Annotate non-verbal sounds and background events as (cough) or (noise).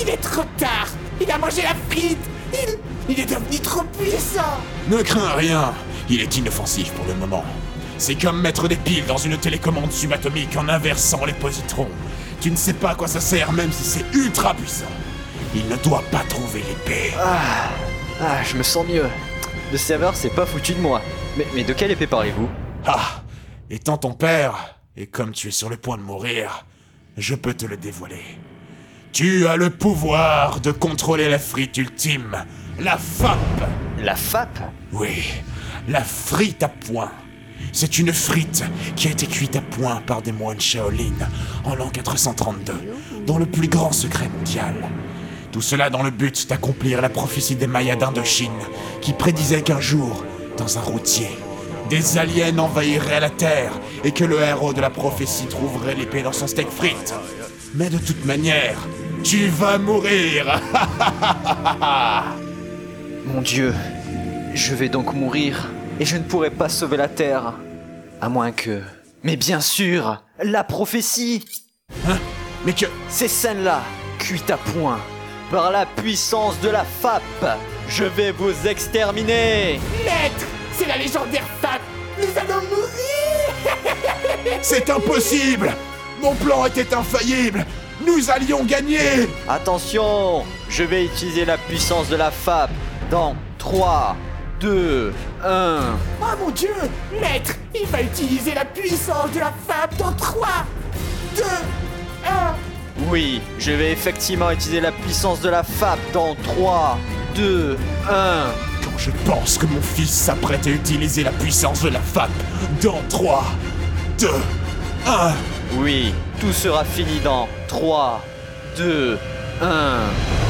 Il est trop tard Il a mangé la frite Il... Il est devenu trop puissant Ne crains rien, il est inoffensif pour le moment. C'est comme mettre des piles dans une télécommande subatomique en inversant les positrons. Tu ne sais pas à quoi ça sert même si c'est ultra puissant. Il ne doit pas trouver l'épée. Ah, ah, je me sens mieux. Le serveur s'est pas foutu de moi. Mais, mais de quelle épée parlez-vous? Ah Étant ton père, et comme tu es sur le point de mourir, je peux te le dévoiler. Tu as le pouvoir de contrôler la frite ultime, la FAP. La FAP Oui, la frite à point. C'est une frite qui a été cuite à point par des moines Shaolin en l'an 432, dans le plus grand secret mondial. Tout cela dans le but d'accomplir la prophétie des Mayas d'Indochine, qui prédisait qu'un jour, dans un routier, des aliens envahiraient la Terre et que le héros de la prophétie trouverait l'épée dans son steak frite. Mais de toute manière, tu vas mourir. (laughs) Mon Dieu, je vais donc mourir et je ne pourrai pas sauver la Terre. À moins que... Mais bien sûr, la prophétie. Hein? Mais que... Ces scènes-là, cuites à point, par la puissance de la FAP, je vais vous exterminer. Maître C'est la légendaire FAP. Nous allons mourir. (laughs) C'est impossible Mon plan était infaillible Nous allions gagner Attention, je vais utiliser la puissance de la FAP dans 3, 2, 1. Oh mon dieu Maître Il va utiliser la puissance de la FAP dans 3, 2, 1 Oui, je vais effectivement utiliser la puissance de la FAP dans 3, 2, 1. Quand je pense que mon fils s'apprête à utiliser la puissance de la FAP dans 3, 2, 1... Oui, tout sera fini dans 3, 2, 1.